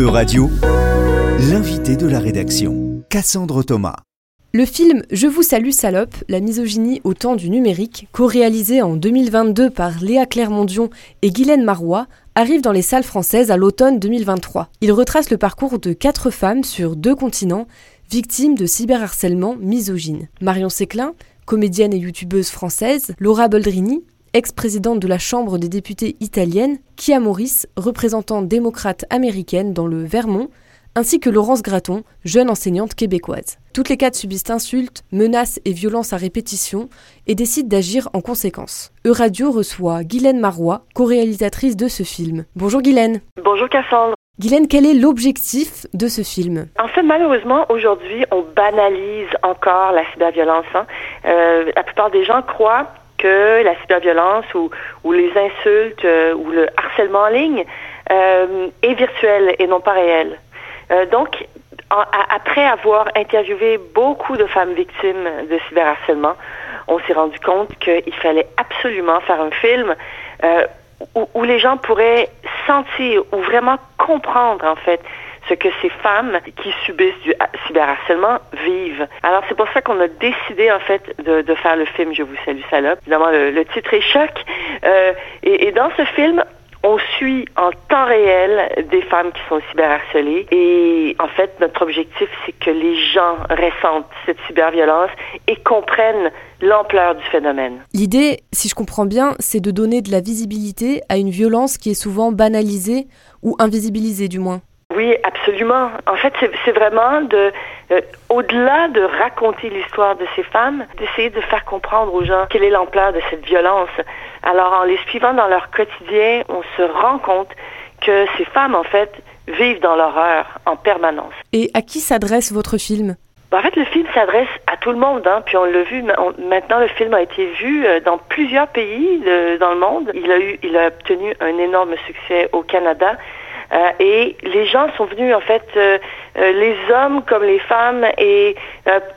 E-Radio, l'invité de la rédaction, Cassandre Thomas. Le film Je vous salue salope, la misogynie au temps du numérique, co-réalisé en 2022 par Léa Clermont-Dion et Guylaine Marois, arrive dans les salles françaises à l'automne 2023. Il retrace le parcours de quatre femmes sur deux continents, victimes de cyberharcèlement misogyne. Marion Séclin, comédienne et youtubeuse française, Laura Boldrini, ex-présidente de la Chambre des députés italienne, Kia Morris, représentante démocrate américaine dans le Vermont, ainsi que Laurence Graton, jeune enseignante québécoise. Toutes les quatre subissent insultes, menaces et violences à répétition et décident d'agir en conséquence. Euradio reçoit Guylaine Marois, co-réalisatrice de ce film. Bonjour Guylaine. Bonjour Cassandre. Guylaine, quel est l'objectif de ce film? En fait, malheureusement, aujourd'hui, on banalise encore la cyberviolence. Hein. Euh, la plupart des gens croient que la cyberviolence ou, ou les insultes euh, ou le harcèlement en ligne euh, est virtuel et non pas réel. Euh, donc, après avoir interviewé beaucoup de femmes victimes de cyberharcèlement, on s'est rendu compte qu'il fallait absolument faire un film où, où, les gens pourraient sentir ou vraiment comprendre en fait ce que ces femmes qui subissent du cyberharcèlement vivent. Alors c'est pour ça qu'on a décidé en fait de, faire le film Je vous salue salope. Évidemment le, titre est choc euh, et dans ce film on suit en temps réel des femmes qui sont cyberharcelées et en fait notre objectif c'est que les gens ressentent cette cyberviolence et comprennent l'ampleur du phénomène. L'idée, si je comprends bien, c'est de donner de la visibilité à une violence qui est souvent banalisée ou invisibilisée du moins. Oui, absolument. En fait, c'est vraiment de, euh, au-delà de raconter l'histoire de ces femmes, d'essayer de faire comprendre aux gens quelle est l'ampleur de cette violence. Alors, en les suivant dans leur quotidien, on se rend compte que ces femmes, en fait, vivent dans l'horreur en permanence. Et à qui s'adresse votre film? Ben, en fait, le film s'adresse à tout le monde, hein, puis on l'a vu. maintenant, le film a été vu euh, dans plusieurs pays de, dans le monde. Il a eu, il a obtenu un énorme succès au Canada. Euh, et les gens sont venus, en fait, euh, euh, les hommes comme les femmes, et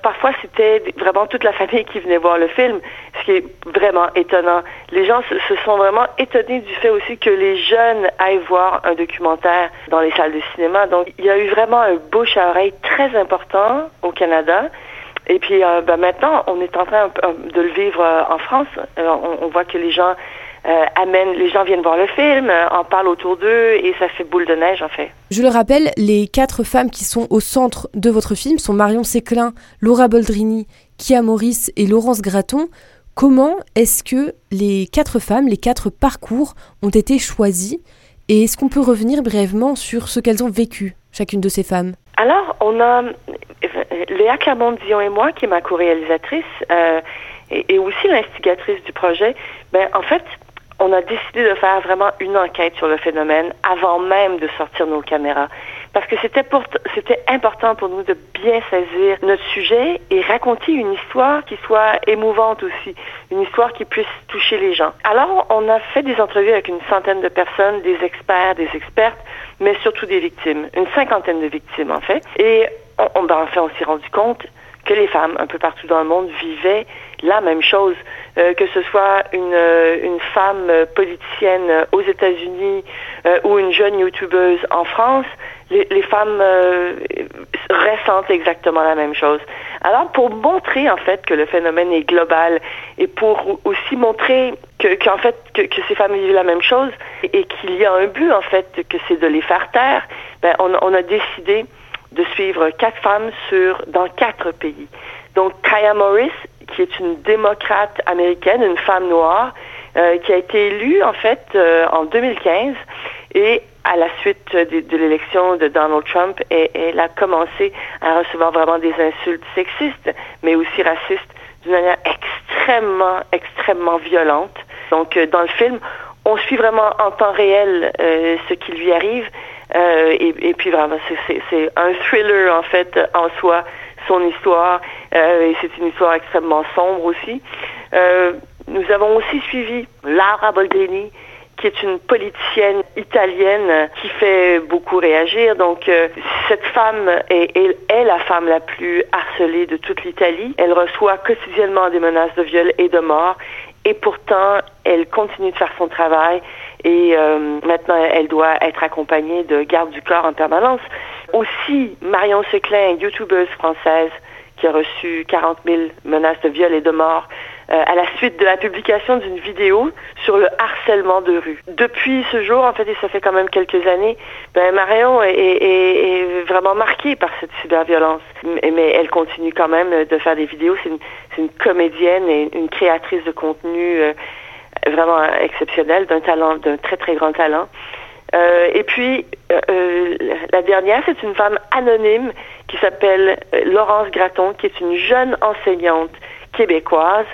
parfois c'était vraiment toute la famille qui venait voir le film, ce qui est vraiment étonnant. Les gens se, sont vraiment étonnés du fait aussi que les jeunes aillent voir un documentaire dans les salles de cinéma. Donc, il y a eu vraiment un bouche à oreille très important au Canada. Et puis ben maintenant, on est en train de le vivre en France. on, voit que les gens euh, amène, les gens viennent voir le film, euh, en parlent autour d'eux et ça fait boule de neige en fait. Je le rappelle, les quatre femmes qui sont au centre de votre film sont Marion Séclin, Laura Boldrini, Kia Maurice et Laurence Graton. Comment est-ce que les quatre femmes, les quatre parcours ont été choisis? Et est-ce qu'on peut revenir brièvement sur ce qu'elles ont vécu, chacune de ces femmes? Alors, on a Léa Clermont-Dion et moi, qui est ma co-réalisatrice euh, et, et, aussi l'instigatrice du projet, ben, en fait, on a décidé de faire vraiment une enquête sur le phénomène avant même de sortir nos caméras. Parce que c'était c'était important pour nous de bien saisir notre sujet et raconter une histoire qui soit émouvante aussi, une histoire qui puisse toucher les gens. Alors, on a fait des entrevues avec une centaine de personnes, des experts, des expertes, mais surtout des victimes, une cinquantaine de victimes en fait. Et on, ben, en fait, on s'est rendu compte que les femmes un peu partout dans le monde vivaient la même chose, euh, que ce soit une, euh, une femme politicienne aux États-Unis euh, ou une jeune youtubeuse en France, les, femmes ressentent exactement la même chose. Alors pour montrer en fait que le phénomène est global et pour aussi montrer que qu'en fait que, que, ces femmes vivent la même chose et qu'il y a un but en fait que c'est de les faire taire, ben on, on a décidé de suivre quatre femmes sur dans quatre pays. Donc Kaya Morris, qui est une démocrate américaine, une femme noire, euh, qui a été élue en fait euh, en 2015 et à la suite de, l'élection de Donald Trump, elle a commencé à recevoir vraiment des insultes sexistes, mais aussi racistes, d'une manière extrêmement, extrêmement violente. Donc, euh, dans le film, on suit vraiment en temps réel euh, ce qui lui arrive, euh, et, puis vraiment, c'est un thriller en fait en soi son histoire. Euh, et c'est une histoire extrêmement sombre aussi. Euh, nous avons aussi suivi Lara Boldrini, qui est une politicienne italienne qui fait beaucoup réagir. Donc, euh, cette femme est, la femme la plus harcelée de toute l'Italie. Elle reçoit quotidiennement des menaces de viol et de mort. Et pourtant, elle continue de faire son travail et euh, maintenant elle doit être accompagnée de garde du corps en permanence. Aussi, Marion Seclin, youtubeuse française, qui a reçu 40 000 menaces de viol et de mort euh, à la suite de la publication d'une vidéo sur le harcèlement de rue. Depuis ce jour, en fait, et ça fait quand même quelques années, ben Marion est, est, est vraiment marquée par cette cyberviolence. Mais elle continue quand même de faire des vidéos. C'est une, une, comédienne et une créatrice de contenu euh, vraiment exceptionnelle, d'un talent, d'un très très grand talent. Euh, et puis, euh, euh, la dernière, c'est une femme anonyme qui s'appelle Laurence Graton, qui est une jeune enseignante québécoise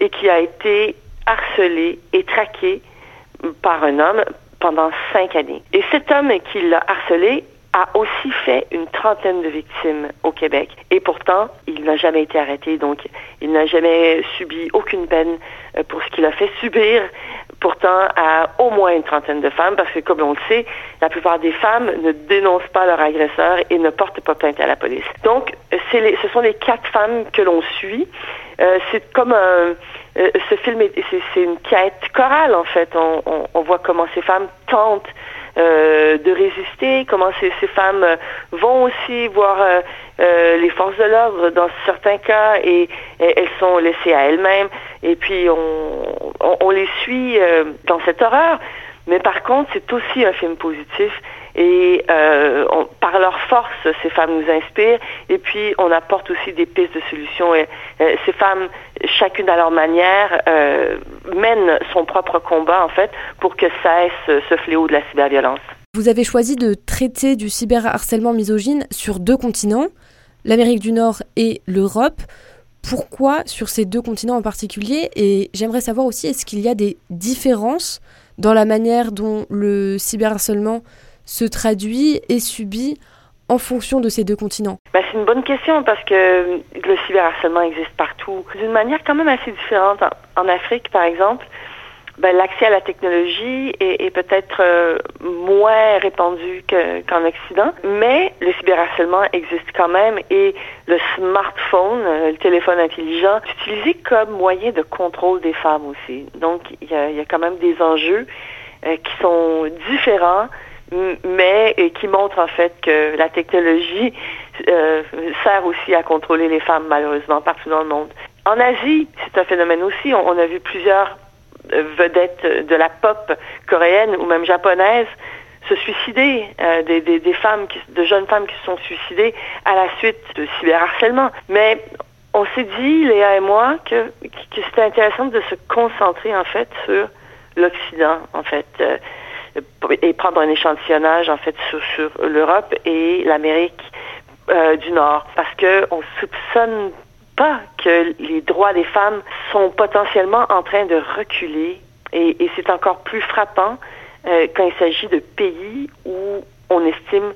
et qui a été harcelée et traquée par un homme pendant cinq années. Et cet homme qui l'a harcelée a aussi fait une trentaine de victimes au Québec. Et pourtant, il n'a jamais été arrêté, donc il n'a jamais subi aucune peine pour ce qu'il a fait subir pourtant à au moins une trentaine de femmes, parce que comme on le sait, la plupart des femmes ne dénoncent pas leur agresseur et ne portent pas plainte à la police. Donc, les, ce sont les quatre femmes que l'on suit. Euh, c'est comme un, euh, ce film, c'est une quête chorale en fait. On, voit comment ces femmes tentent euh, de résister, comment ces, ces, femmes vont aussi voir les forces de l'ordre dans certains cas et, elles sont laissées à elles-mêmes. Et puis on, les suit euh, dans cette horreur. Mais par contre, c'est aussi un film positif et euh, par leur force, ces femmes nous inspirent et puis on apporte aussi des pistes de solutions. Et, euh, ces femmes, chacune à leur manière, mènent son propre combat en fait pour que cesse ce fléau de la cyberviolence. Vous avez choisi de traiter du cyberharcèlement misogyne sur deux continents, l'Amérique du Nord et l'Europe. Pourquoi sur ces deux continents en particulier Et j'aimerais savoir aussi, est-ce qu'il y a des différences dans la manière dont le cyberharcèlement se traduit et subit en fonction de ces deux continents? Ben, C'est une bonne question parce que le cyberharcèlement existe partout, d'une manière quand même assez différente. En, en Afrique, par exemple, ben, l'accès à la technologie est, est peut-être euh, moins répandu qu'en qu Occident, mais le cyberharcèlement existe quand même et le smartphone, euh, le téléphone intelligent, est utilisé comme moyen de contrôle des femmes aussi. Donc, il y a, y a quand même des enjeux euh, qui sont différents mais qui montrent en fait que la technologie euh, sert aussi à contrôler les femmes malheureusement partout dans le monde. En Asie, c'est un phénomène aussi. On a vu plusieurs vedettes de la pop coréenne ou même japonaise se suicider, euh, des, des, des, femmes, qui, de jeunes femmes qui se sont suicidées à la suite de cyberharcèlement. Mais on s'est dit, Léa et moi, que, que c'était intéressant de se concentrer en fait sur l'Occident, en fait, euh, et prendre un échantillonnage en fait sur, sur l'Europe et l'Amérique euh, du Nord, parce que on soupçonne pas que les droits des femmes sont potentiellement en train de reculer et, et c'est encore plus frappant euh, quand il s'agit de pays où on estime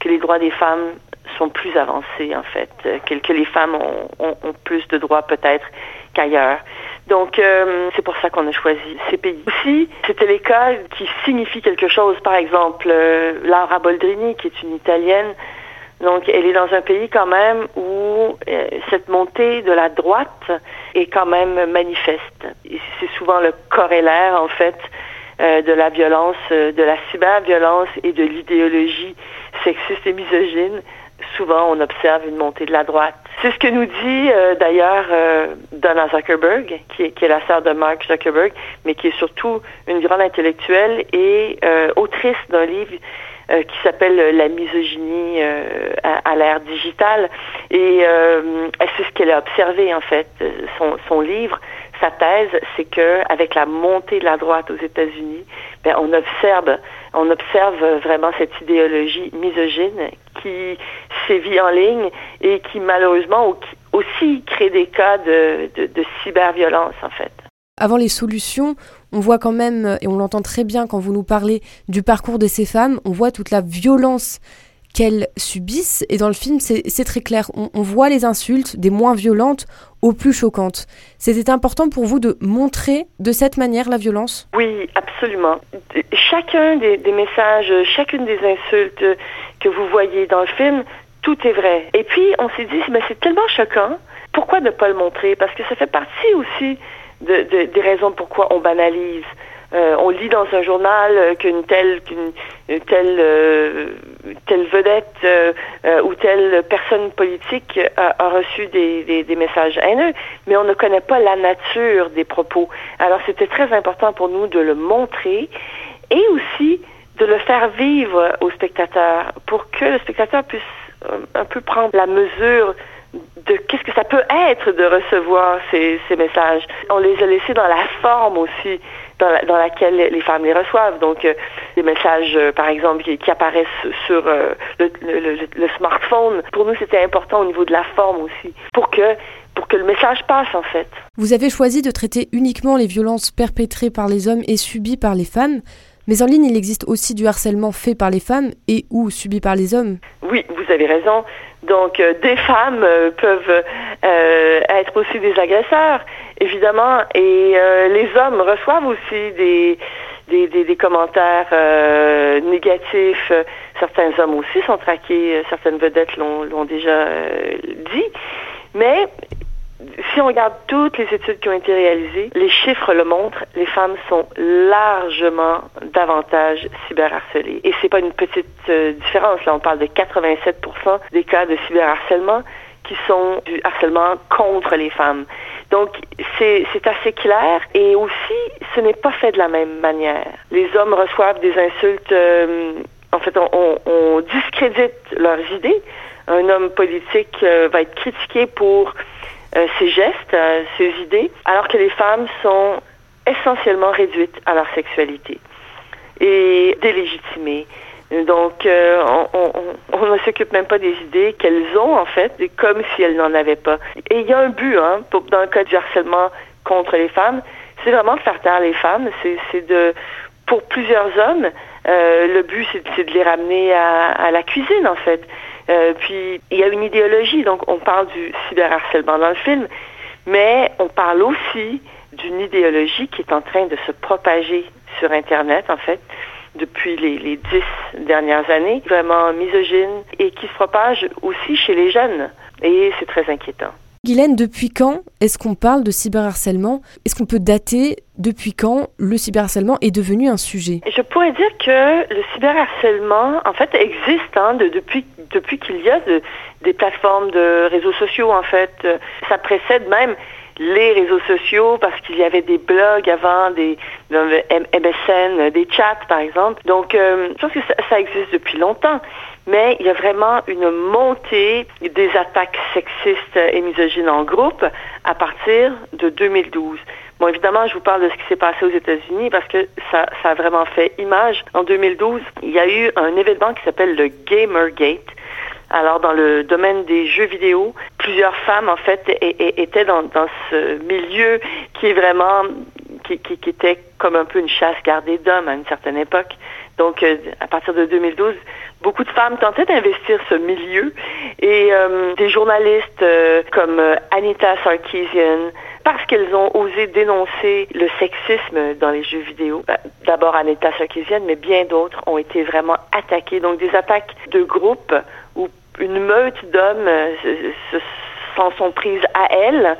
que les droits des femmes sont plus avancés en fait, que, que les femmes ont, ont, ont plus de droits peut-être qu'ailleurs. Donc euh, c'est pour ça qu'on a choisi ces pays. Aussi, c'était les cas qui signifient quelque chose. Par exemple, euh, Laura Boldrini, qui est une Italienne, donc, elle est dans un pays quand même où euh, cette montée de la droite est quand même manifeste. C'est souvent le corollaire, en fait, euh, de la violence, euh, de la cyberviolence et de l'idéologie sexiste et misogyne. Souvent, on observe une montée de la droite. C'est ce que nous dit d'ailleurs Donna Zuckerberg, qui est, la sœur de Mark Zuckerberg, mais qui est surtout une grande intellectuelle et autrice d'un livre euh, qui s'appelle La misogynie euh, à, l'ère digitale. Et euh, c'est ce qu'elle a observé, en fait. Son, son livre, sa thèse, c'est que avec la montée de la droite aux États-Unis, ben, on observe, on observe vraiment cette idéologie misogyne qui sévit en ligne et qui malheureusement aussi crée des cas de, de, de cyberviolence, en fait. Avant les solutions, on voit quand même, et on l'entend très bien quand vous nous parlez du parcours de ces femmes, on voit toute la violence qu'elles subissent. Et dans le film, c'est très clair. On, voit les insultes, des moins violentes aux plus choquantes. C'était important pour vous de montrer de cette manière la violence? Oui, absolument. Chacun des, des messages, chacune des insultes que vous voyez dans le film, tout est vrai. Et puis, on s'est dit, c'est tellement choquant, pourquoi ne pas le montrer? Parce que ça fait partie aussi de, de, des raisons pourquoi on banalise euh, on lit dans un journal euh, qu'une telle, qu'une telle, euh, telle vedette ou telle personne politique a, a reçu des, des, des, messages haineux, mais on ne connaît pas la nature des propos. Alors c'était très important pour nous de le montrer et aussi de le faire vivre au spectateur pour que le spectateur puisse un peu prendre la mesure de qu'est-ce que ça peut être de recevoir ces, ces messages. On les a laissés dans la forme aussi dans, laquelle les femmes les reçoivent. Donc, euh, des messages, euh, par exemple, qui, apparaissent sur euh, le, le, smartphone. Pour nous, c'était important au niveau de la forme aussi, pour que pour que le message passe en fait. Vous avez choisi de traiter uniquement les violences perpétrées par les hommes et subies par les femmes. Mais en ligne, il existe aussi du harcèlement fait par les femmes et ou subi par les hommes. Oui, vous avez raison. Donc, euh, des femmes euh, peuvent euh, être aussi des agresseurs, évidemment, et les hommes reçoivent aussi des, des, des, des commentaires négatifs. Certains hommes aussi sont traqués, certaines vedettes l'ont déjà dit. Mais si on regarde toutes les études qui ont été réalisées, les chiffres le montrent, les femmes sont largement davantage cyberharcelées. Et c'est pas une petite euh, différence. Là, on parle de 87% des cas de cyberharcèlement qui sont du harcèlement contre les femmes. Donc, c'est assez clair. Et aussi, ce n'est pas fait de la même manière. Les hommes reçoivent des insultes. Euh, en fait, on, on, discrédite leurs idées. Un homme politique euh, va être critiqué pour ses gestes, euh, ses idées, alors que les femmes sont essentiellement réduites à leur sexualité et délégitimées. Donc, euh, on, on, ne s'occupe même pas des idées qu'elles ont, en fait, comme si elles n'en avaient pas. Et il y a un but, hein, pour, dans le cas du harcèlement contre les femmes, c'est vraiment de faire taire les femmes. C'est de, pour plusieurs hommes, le but, c'est de les ramener à, à la cuisine, en fait. Euh, puis il y a une idéologie, donc on parle du cyberharcèlement dans le film, mais on parle aussi d'une idéologie qui est en train de se propager sur Internet, en fait, depuis les, les dix dernières années, vraiment misogyne, et qui se propage aussi chez les jeunes. Et c'est très inquiétant. Guylaine, depuis quand est-ce qu'on parle de cyberharcèlement? Est-ce qu'on peut dater depuis quand le cyberharcèlement est devenu un sujet? Je pourrais dire que le cyberharcèlement, en fait, existe hein, depuis depuis qu'il y a des plateformes de réseaux sociaux, en fait. Ça précède même les réseaux sociaux parce qu'il y avait des blogs avant, des MSN, des chats par exemple. Donc, euh, je pense que ça, existe depuis longtemps. Mais il y a vraiment une montée des attaques sexistes et misogynes en groupe à partir de 2012. Bon, évidemment, je vous parle de ce qui s'est passé aux États-Unis parce que ça, ça a vraiment fait image. En 2012, il y a eu un événement qui s'appelle le Gamergate alors, dans le domaine des jeux vidéo, plusieurs femmes, en fait, étaient dans, ce milieu qui est vraiment, qui, était comme un peu une chasse gardée d'hommes à une certaine époque. Donc, euh, à partir de 2012, beaucoup de femmes tentaient d'investir ce milieu et euh, des journalistes euh, comme Anita Sarkeesian, parce qu'elles ont osé dénoncer le sexisme dans les jeux vidéo. D'abord Anita Sarkeesian, mais bien d'autres ont été vraiment attaquées. Donc des attaques de groupe où une meute d'hommes euh, s'en sont prises à elle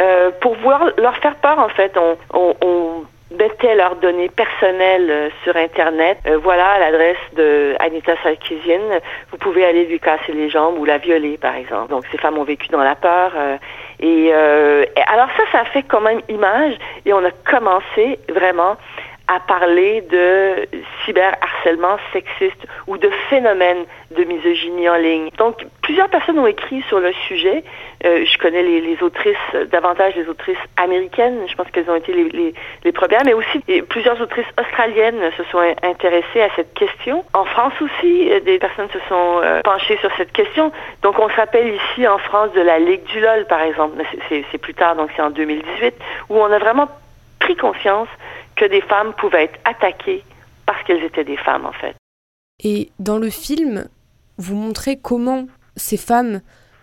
euh, pour voir leur faire peur en fait. On, on, on mettait leurs données personnelles euh, sur Internet. Euh, voilà l'adresse de Anita Sarkeesian. Vous pouvez aller lui casser les jambes ou la violer, par exemple. Donc, ces femmes ont vécu dans la peur. et, et alors ça, ça fait quand même image. Et on a commencé vraiment à parler de cyberharcèlement sexiste ou de phénomènes de misogynie en ligne. Donc, plusieurs personnes ont écrit sur le sujet. Euh, je connais les, les, autrices, davantage les autrices américaines. Je pense qu'elles ont été les, les, les, premières, mais aussi plusieurs autrices australiennes se sont intéressées à cette question. En France aussi, euh, des personnes se sont euh, penchées sur cette question. Donc, on se rappelle ici en France de la Ligue du LOL, par exemple. C'est plus tard, donc c'est en 2018, où on a vraiment pris conscience que des femmes pouvaient être attaquées parce qu'elles étaient des femmes, en fait. Et dans le film, vous montrez comment ces femmes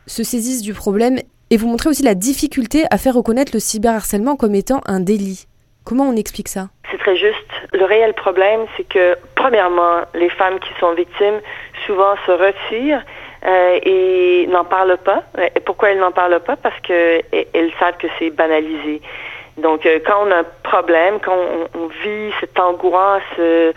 se saisissent du problème et vous montrez aussi la difficulté à faire reconnaître le cyberharcèlement comme étant un délit. Comment on explique ça? C'est très juste. Le réel problème, c'est que, premièrement, les femmes qui sont victimes souvent se retirent euh, et n'en parlent pas. Et pourquoi elles n'en parlent pas? Parce qu'elles savent que c'est banalisé. Donc, euh, quand on a un problème, quand on, vit cette angoisse, ce,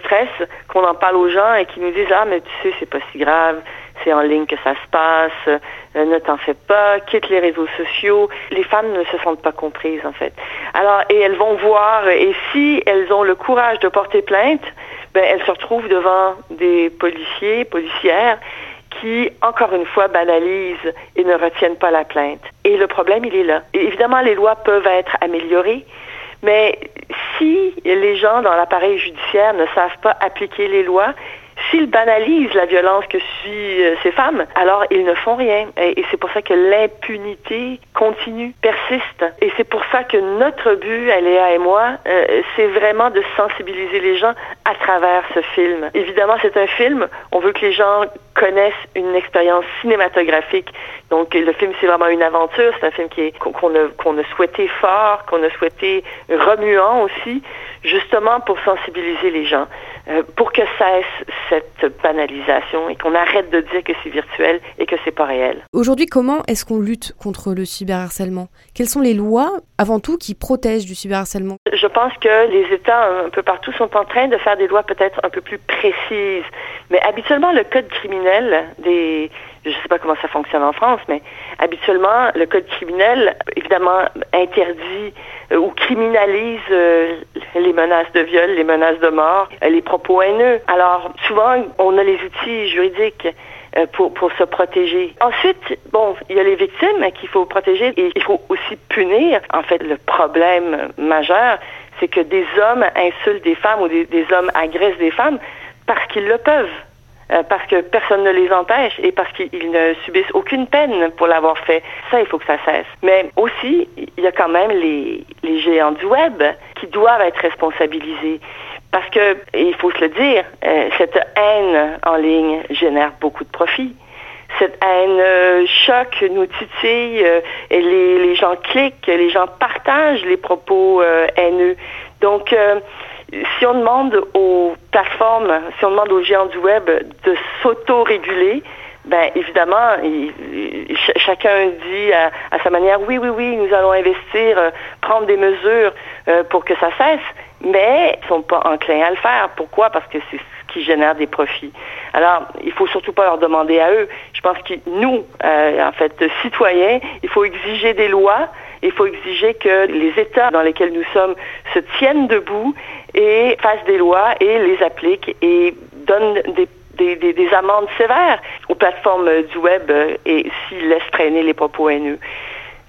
stress, qu'on en parle aux gens et qu'ils nous disent ah mais tu sais c'est pas si grave, c'est en ligne que ça se passe, euh, ne t'en fais pas, quitte les réseaux sociaux. Les femmes ne se sentent pas comprises en fait. Alors et elles vont voir et si elles ont le courage de porter plainte, ben elles se retrouvent devant des policiers, policières qui, encore une fois, banalisent et ne retiennent pas la plainte. Et le problème, il est là. évidemment, les lois peuvent être améliorées, mais si les gens dans l'appareil judiciaire ne savent pas appliquer les lois, S'ils banalisent la violence que subissent euh, ces femmes, alors ils ne font rien. Et, c'est pour ça que l'impunité continue, persiste. Et c'est pour ça que notre but, Aléa et moi, euh, c'est vraiment de sensibiliser les gens à travers ce film. Évidemment, c'est un film. On veut que les gens connaissent une expérience cinématographique. Donc, le film, c'est vraiment une aventure. C'est un film qu'on a, qu'on a souhaité fort, qu'on a souhaité remuant aussi, justement pour sensibiliser les gens. Euh, pour que cesse cette banalisation et qu'on arrête de dire que c'est virtuel et que c'est pas réel. Aujourd'hui, comment est-ce qu'on lutte contre le cyberharcèlement? Quelles sont les lois, avant tout, qui protègent du cyberharcèlement? Je pense que les États un peu partout sont en train de faire des lois peut-être un peu plus précises. Mais habituellement, le code criminel des je ne sais pas comment ça fonctionne en France, mais habituellement, le code criminel, évidemment, interdit euh, ou criminalise euh, les menaces de viol, les menaces de mort, euh, les propos haineux. Alors, souvent, on a les outils juridiques pour, pour se protéger. Ensuite, bon, il y a les victimes qu'il faut protéger et il faut aussi punir. En fait, le problème majeur, c'est que des hommes insultent des femmes ou des, des hommes agressent des femmes parce qu'ils le peuvent. Euh, parce que personne ne les empêche et parce qu'ils ne subissent aucune peine pour l'avoir fait. Ça, il faut que ça cesse. Mais aussi, il y a quand même les, les géants du web qui doivent être responsabilisés. Parce que, il faut se le dire, euh, cette haine en ligne génère beaucoup de profits. Cette haine euh, choque, nous titille, et les, les gens cliquent, les gens partagent les propos haineux. Donc, si on demande aux plateformes, si on demande aux géants du web de s'auto-réguler, ben évidemment, chacun dit à, sa manière, oui, oui, oui, nous allons investir, euh, prendre des mesures euh, pour que ça cesse, mais ils sont pas enclins à le faire. Pourquoi? Parce que c'est ce qui génère des profits. Alors, il faut surtout pas leur demander à eux. Je pense que nous, euh, en fait, citoyens, il faut exiger des lois, il faut exiger que les États dans lesquels nous sommes se tiennent debout et fassent des lois et les appliquent et donnent des des, amendes sévères aux plateformes du web euh, et s'ils laissent traîner les propos haineux.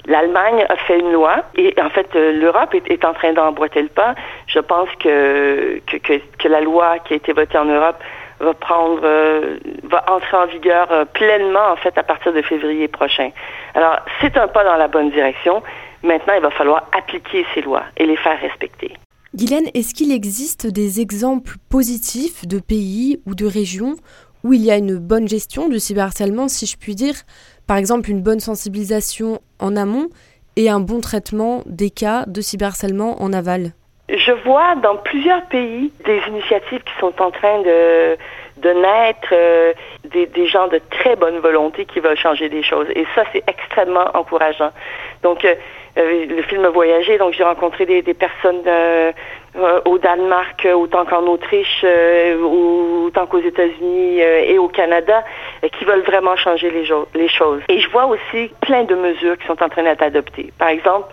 L'Allemagne a fait une loi et en fait euh, l'Europe est, en train d'emboîter le pas. Je pense que, que, que, la loi qui a été votée en Europe va prendre euh, va entrer en vigueur pleinement en fait à partir de février prochain. Alors c'est un pas dans la bonne direction. Maintenant, il va falloir appliquer ces lois et les faire respecter. Guylaine, est-ce qu'il existe des exemples positifs de pays ou de régions où il y a une bonne gestion du cyberharcèlement, si je puis dire? Par exemple, une bonne sensibilisation en amont et un bon traitement des cas de cyberharcèlement en aval? Je vois dans plusieurs pays des initiatives qui sont en train de, naître, euh, des, gens de très bonne volonté qui veulent changer des choses. Et ça, c'est extrêmement encourageant. Donc, euh, le film Voyager, donc j'ai rencontré des, personnes euh, euh, au Danemark, autant qu'en Autriche, autant qu'aux États-Unis et au Canada, qui veulent vraiment changer les choses. Et je vois aussi plein de mesures qui sont en train d'être adoptées. Par exemple,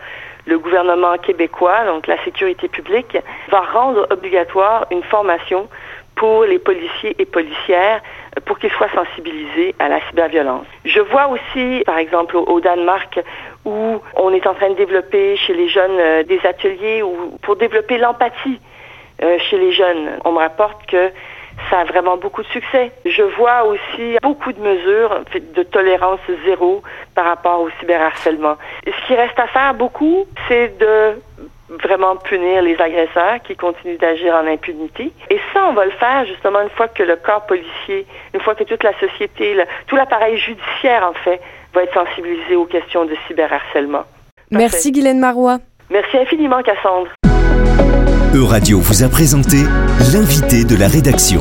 le gouvernement québécois, donc la sécurité publique, va rendre obligatoire une formation pour les policiers et policières pour qu'ils soient sensibilisés à la cyberviolence. Je vois aussi, par exemple, au Danemark, où on est en train de développer chez les jeunes euh, des ateliers ou pour développer l'empathie euh, chez les jeunes. On me rapporte que ça a vraiment beaucoup de succès. Je vois aussi beaucoup de mesures de tolérance zéro par rapport au cyberharcèlement. Ce qui reste à faire beaucoup, c'est de vraiment punir les agresseurs qui continuent d'agir en impunité. Et ça, on va le faire justement une fois que le corps policier, une fois que toute la société, tout l'appareil judiciaire, en fait, va être sensibilisé aux questions de cyberharcèlement. Merci Guylaine Marois. Merci infiniment Cassandre. Euradio vous a présenté l'invité de la rédaction.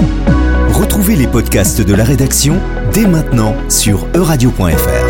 Retrouvez les podcasts de la rédaction dès maintenant sur euradio.fr.